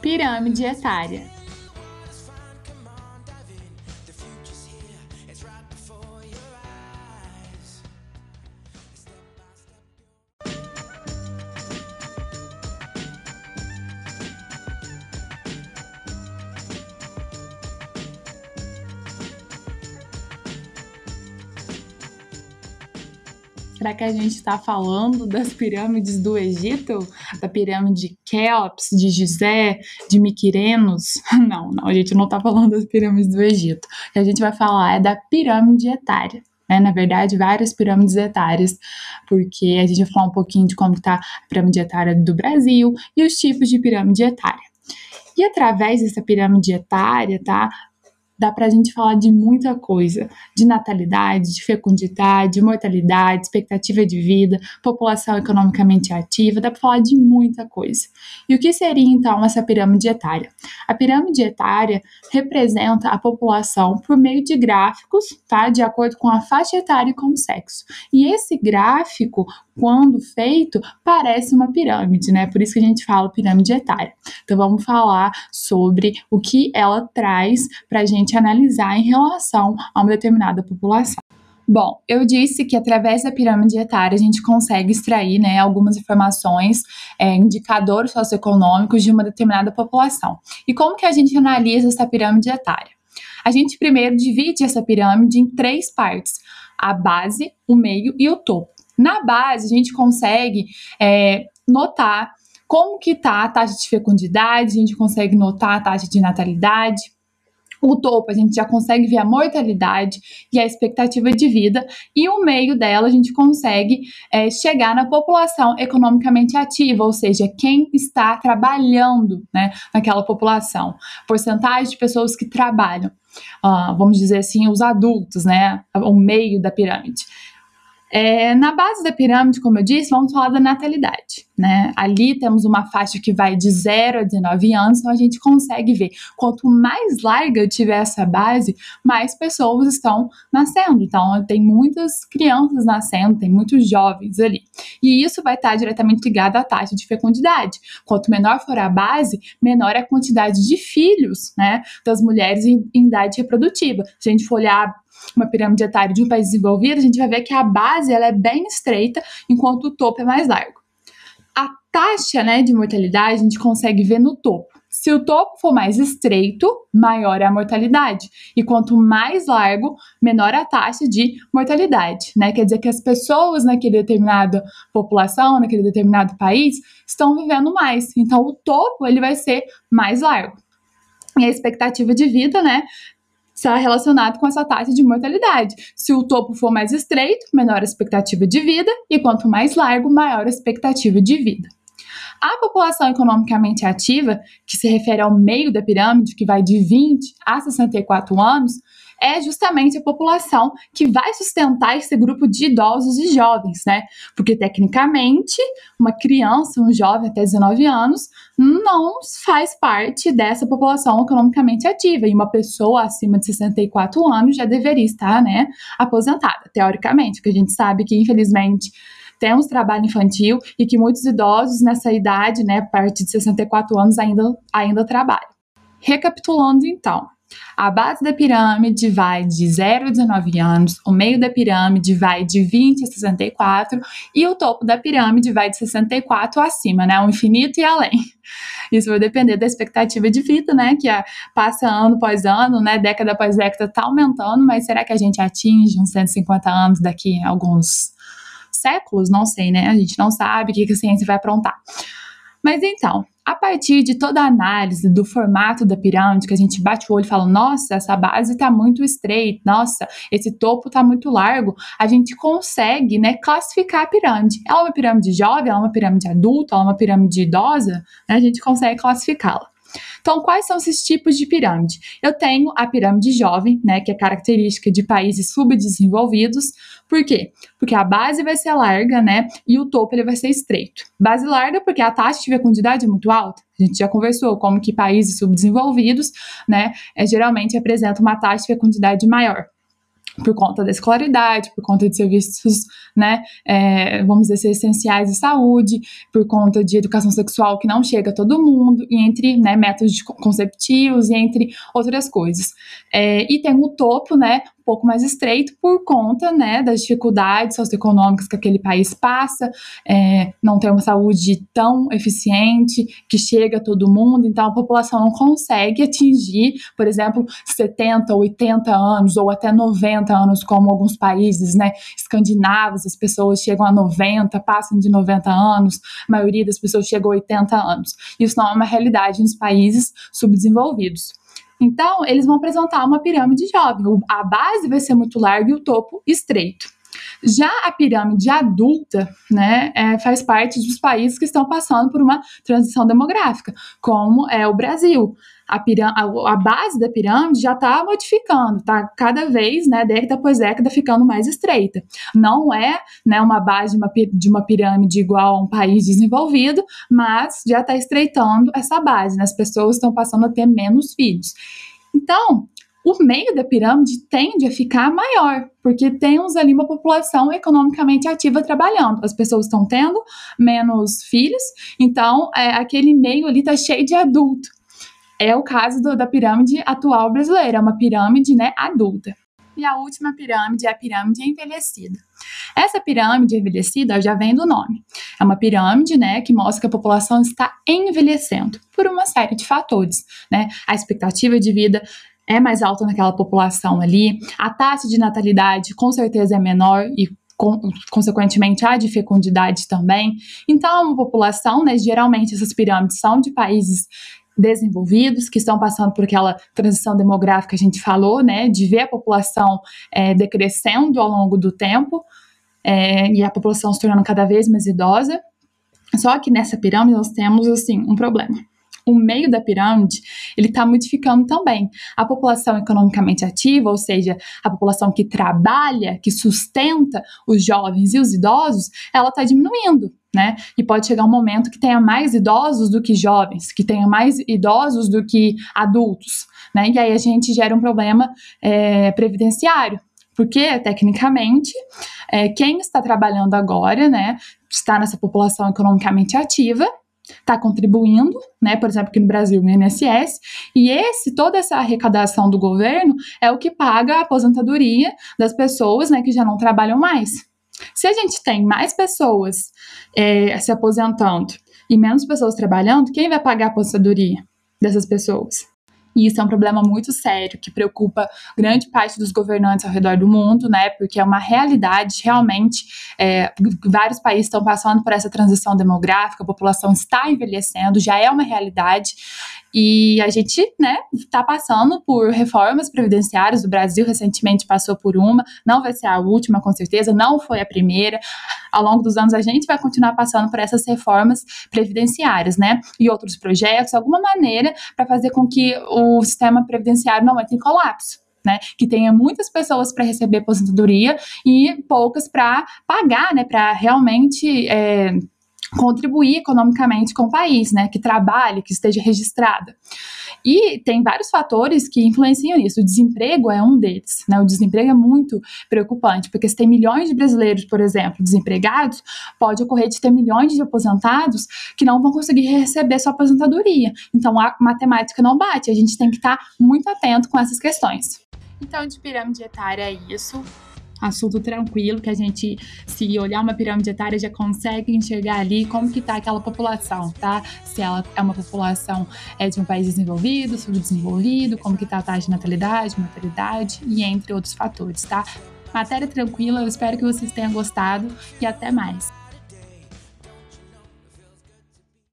Pirâmide etária. Será que a gente está falando das pirâmides do Egito? Da pirâmide de Keops, de Gizé, de Miquirenos? Não, não, a gente não está falando das pirâmides do Egito. O que a gente vai falar é da pirâmide etária. Né? Na verdade, várias pirâmides etárias, porque a gente vai falar um pouquinho de como está a pirâmide etária do Brasil e os tipos de pirâmide etária. E através dessa pirâmide etária, tá? Dá para a gente falar de muita coisa, de natalidade, de fecundidade, mortalidade, expectativa de vida, população economicamente ativa, dá para falar de muita coisa. E o que seria então essa pirâmide etária? A pirâmide etária representa a população por meio de gráficos, tá? De acordo com a faixa etária e com o sexo. E esse gráfico quando feito, parece uma pirâmide, né? Por isso que a gente fala pirâmide etária. Então vamos falar sobre o que ela traz para a gente analisar em relação a uma determinada população. Bom, eu disse que através da pirâmide etária a gente consegue extrair né, algumas informações, é, indicadores socioeconômicos de uma determinada população. E como que a gente analisa essa pirâmide etária? A gente primeiro divide essa pirâmide em três partes: a base, o meio e o topo. Na base, a gente consegue é, notar como que tá a taxa de fecundidade, a gente consegue notar a taxa de natalidade. O topo, a gente já consegue ver a mortalidade e a expectativa de vida, e o meio dela, a gente consegue é, chegar na população economicamente ativa, ou seja, quem está trabalhando né, naquela população, porcentagem de pessoas que trabalham, uh, vamos dizer assim, os adultos, né, o meio da pirâmide. É, na base da pirâmide, como eu disse, vamos falar da natalidade. Né? Ali temos uma faixa que vai de 0 a 19 anos, então a gente consegue ver quanto mais larga eu tiver essa base, mais pessoas estão nascendo. Então, tem muitas crianças nascendo, tem muitos jovens ali. E isso vai estar diretamente ligado à taxa de fecundidade. Quanto menor for a base, menor é a quantidade de filhos né, das mulheres em, em idade reprodutiva. Se a gente for olhar uma pirâmide etária de um país desenvolvido, a gente vai ver que a base ela é bem estreita, enquanto o topo é mais largo. A taxa né, de mortalidade a gente consegue ver no topo. Se o topo for mais estreito, maior é a mortalidade. E quanto mais largo, menor a taxa de mortalidade. Né? Quer dizer que as pessoas naquele determinada população, naquele determinado país, estão vivendo mais. Então o topo ele vai ser mais largo. E a expectativa de vida, né, está relacionado com essa taxa de mortalidade. Se o topo for mais estreito, menor a expectativa de vida, e quanto mais largo, maior a expectativa de vida. A população economicamente ativa, que se refere ao meio da pirâmide, que vai de 20 a 64 anos, é justamente a população que vai sustentar esse grupo de idosos e jovens, né? Porque tecnicamente, uma criança, um jovem até 19 anos, não faz parte dessa população economicamente ativa. E uma pessoa acima de 64 anos já deveria estar, né, aposentada, teoricamente, porque a gente sabe que, infelizmente, temos trabalho infantil e que muitos idosos nessa idade, né, a partir de 64 anos, ainda, ainda trabalham. Recapitulando então, a base da pirâmide vai de 0 a 19 anos, o meio da pirâmide vai de 20 a 64 e o topo da pirâmide vai de 64 acima, né? O infinito e além. Isso vai depender da expectativa de vida, né? Que é, passa ano após ano, né? Década após década tá aumentando, mas será que a gente atinge uns 150 anos daqui a alguns séculos? Não sei, né? A gente não sabe o que a ciência vai aprontar. Mas então, a partir de toda a análise do formato da pirâmide, que a gente bate o olho e fala, nossa, essa base está muito estreita, nossa, esse topo está muito largo, a gente consegue né, classificar a pirâmide. Ela é uma pirâmide jovem, ela é uma pirâmide adulta, ela é uma pirâmide idosa, né, a gente consegue classificá-la. Então, quais são esses tipos de pirâmide? Eu tenho a pirâmide jovem, né, que é característica de países subdesenvolvidos. Por quê? Porque a base vai ser larga, né, e o topo ele vai ser estreito. Base larga porque a taxa de fecundidade é muito alta. A gente já conversou como que países subdesenvolvidos, né, é, geralmente apresentam uma taxa de fecundidade maior. Por conta da escolaridade, por conta de serviços, né, é, vamos dizer, essenciais de saúde, por conta de educação sexual que não chega a todo mundo, e entre né, métodos conceptivos e entre outras coisas. É, e tem o topo, né, pouco mais estreito por conta né, das dificuldades socioeconômicas que aquele país passa, é, não tem uma saúde tão eficiente que chega a todo mundo, então a população não consegue atingir, por exemplo, 70, 80 anos ou até 90 anos, como alguns países né, escandinavos, as pessoas chegam a 90, passam de 90 anos, a maioria das pessoas chega a 80 anos. Isso não é uma realidade nos países subdesenvolvidos. Então, eles vão apresentar uma pirâmide jovem. A base vai ser muito larga e o topo estreito. Já a pirâmide adulta, né, é, faz parte dos países que estão passando por uma transição demográfica, como é o Brasil a, a, a base da pirâmide já está modificando, está cada vez, né, década após década, ficando mais estreita. Não é né, uma base de uma, de uma pirâmide igual a um país desenvolvido, mas já está estreitando essa base, né, as pessoas estão passando a ter menos filhos. Então, o meio da pirâmide tende a ficar maior, porque temos ali uma população economicamente ativa trabalhando. As pessoas estão tendo menos filhos, então é, aquele meio ali está cheio de adulto é o caso do, da pirâmide atual brasileira, é uma pirâmide né, adulta. E a última pirâmide é a pirâmide envelhecida. Essa pirâmide envelhecida já vem do nome. É uma pirâmide, né, que mostra que a população está envelhecendo por uma série de fatores, né? A expectativa de vida é mais alta naquela população ali, a taxa de natalidade com certeza é menor e consequentemente a de fecundidade também. Então, é uma população, né, geralmente essas pirâmides são de países desenvolvidos, que estão passando por aquela transição demográfica que a gente falou, né, de ver a população é, decrescendo ao longo do tempo é, e a população se tornando cada vez mais idosa. Só que nessa pirâmide nós temos, assim, um problema. O meio da pirâmide, ele está modificando também. A população economicamente ativa, ou seja, a população que trabalha, que sustenta os jovens e os idosos, ela está diminuindo né? E pode chegar um momento que tenha mais idosos do que jovens, que tenha mais idosos do que adultos, né? E aí a gente gera um problema é, previdenciário, porque tecnicamente é, quem está trabalhando agora, né, está nessa população economicamente ativa, está contribuindo, né, por exemplo, aqui no Brasil, no INSS, e esse toda essa arrecadação do governo é o que paga a aposentadoria das pessoas, né, que já não trabalham mais. Se a gente tem mais pessoas é, se aposentando e menos pessoas trabalhando, quem vai pagar a aposentadoria dessas pessoas? E isso é um problema muito sério que preocupa grande parte dos governantes ao redor do mundo, né? Porque é uma realidade, realmente, é, vários países estão passando por essa transição demográfica, a população está envelhecendo, já é uma realidade. E a gente, né, está passando por reformas previdenciárias. O Brasil recentemente passou por uma, não vai ser a última, com certeza, não foi a primeira. Ao longo dos anos, a gente vai continuar passando por essas reformas previdenciárias, né, e outros projetos, alguma maneira para fazer com que o sistema previdenciário não entre em colapso. Né, que tenha muitas pessoas para receber aposentadoria e poucas para pagar, né, para realmente é, contribuir economicamente com o país, né, que trabalhe, que esteja registrada. E tem vários fatores que influenciam nisso. O desemprego é um deles, né? O desemprego é muito preocupante, porque se tem milhões de brasileiros, por exemplo, desempregados, pode ocorrer de ter milhões de aposentados que não vão conseguir receber sua aposentadoria. Então a matemática não bate, a gente tem que estar muito atento com essas questões. Então, de pirâmide etária é isso assunto tranquilo, que a gente, se olhar uma pirâmide etária, já consegue enxergar ali como que tá aquela população, tá? Se ela é uma população é, de um país desenvolvido, subdesenvolvido, como que tá a taxa de natalidade, mortalidade e entre outros fatores, tá? Matéria tranquila, eu espero que vocês tenham gostado e até mais.